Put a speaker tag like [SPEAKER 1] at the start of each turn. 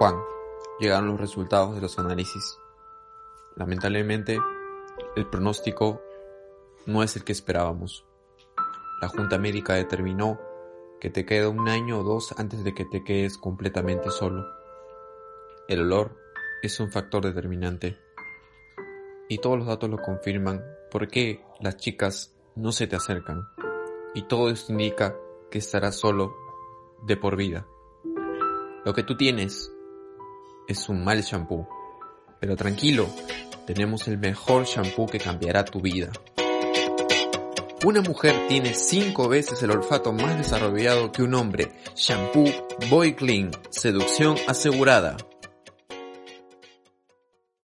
[SPEAKER 1] Juan, llegaron los resultados de los análisis. Lamentablemente, el pronóstico no es el que esperábamos. La Junta Médica determinó que te queda un año o dos antes de que te quedes completamente solo. El olor es un factor determinante. Y todos los datos lo confirman porque las chicas no se te acercan. Y todo esto indica que estarás solo de por vida. Lo que tú tienes es un mal shampoo. Pero tranquilo, tenemos el mejor shampoo que cambiará tu vida. Una mujer tiene 5 veces el olfato más desarrollado que un hombre. Shampoo Boy Clean. Seducción asegurada.